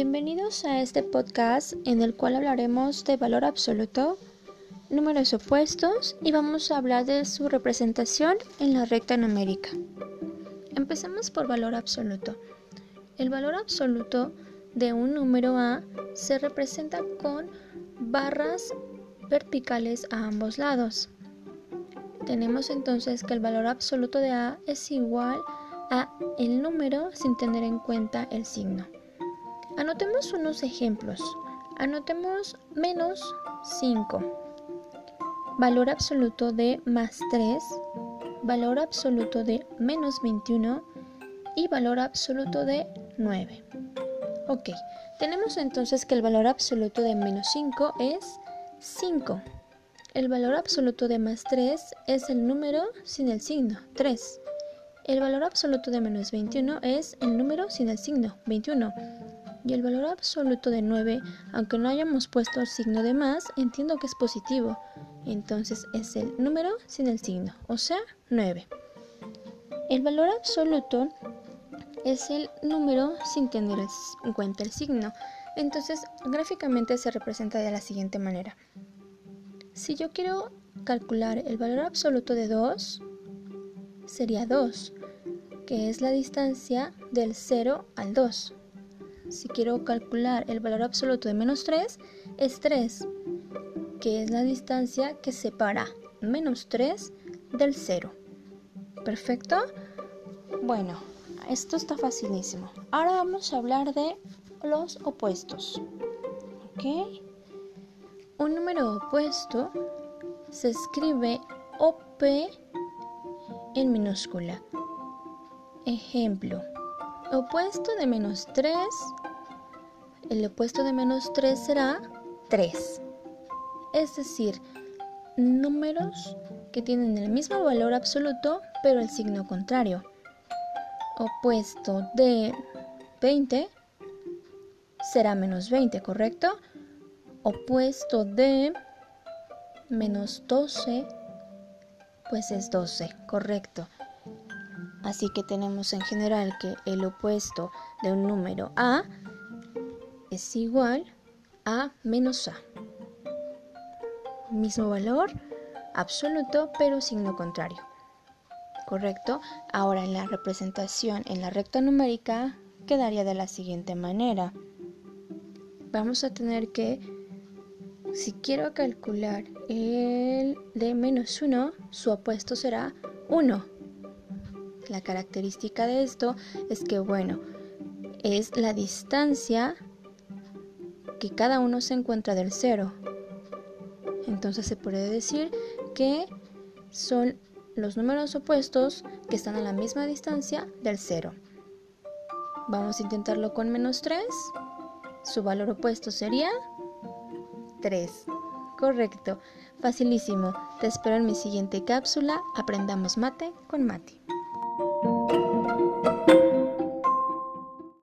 Bienvenidos a este podcast en el cual hablaremos de valor absoluto, números opuestos y vamos a hablar de su representación en la recta numérica. Empecemos por valor absoluto. El valor absoluto de un número A se representa con barras verticales a ambos lados. Tenemos entonces que el valor absoluto de A es igual a el número sin tener en cuenta el signo. Anotemos unos ejemplos. Anotemos menos 5. Valor absoluto de más 3. Valor absoluto de menos 21. Y valor absoluto de 9. Ok, tenemos entonces que el valor absoluto de menos 5 es 5. El valor absoluto de más 3 es el número sin el signo, 3. El valor absoluto de menos 21 es el número sin el signo, 21. Y el valor absoluto de 9, aunque no hayamos puesto el signo de más, entiendo que es positivo. Entonces es el número sin el signo, o sea, 9. El valor absoluto es el número sin tener en cuenta el signo. Entonces, gráficamente se representa de la siguiente manera. Si yo quiero calcular el valor absoluto de 2, sería 2, que es la distancia del 0 al 2 si quiero calcular el valor absoluto de menos 3, es 3, que es la distancia que separa menos 3 del 0. ¿Perfecto? Bueno, esto está facilísimo. Ahora vamos a hablar de los opuestos. ¿Ok? Un número opuesto se escribe OP en minúscula. Ejemplo, Opuesto de menos 3, el opuesto de menos 3 será 3. Es decir, números que tienen el mismo valor absoluto, pero el signo contrario. Opuesto de 20 será menos 20, ¿correcto? Opuesto de menos 12, pues es 12, correcto. Así que tenemos en general que el opuesto de un número A es igual a menos A. Mismo valor absoluto pero signo contrario. ¿Correcto? Ahora en la representación en la recta numérica quedaría de la siguiente manera. Vamos a tener que, si quiero calcular el de menos 1, su opuesto será 1 la característica de esto es que, bueno, es la distancia que cada uno se encuentra del cero. Entonces se puede decir que son los números opuestos que están a la misma distancia del cero. Vamos a intentarlo con menos 3. Su valor opuesto sería 3. Correcto. Facilísimo. Te espero en mi siguiente cápsula. Aprendamos mate con Mati.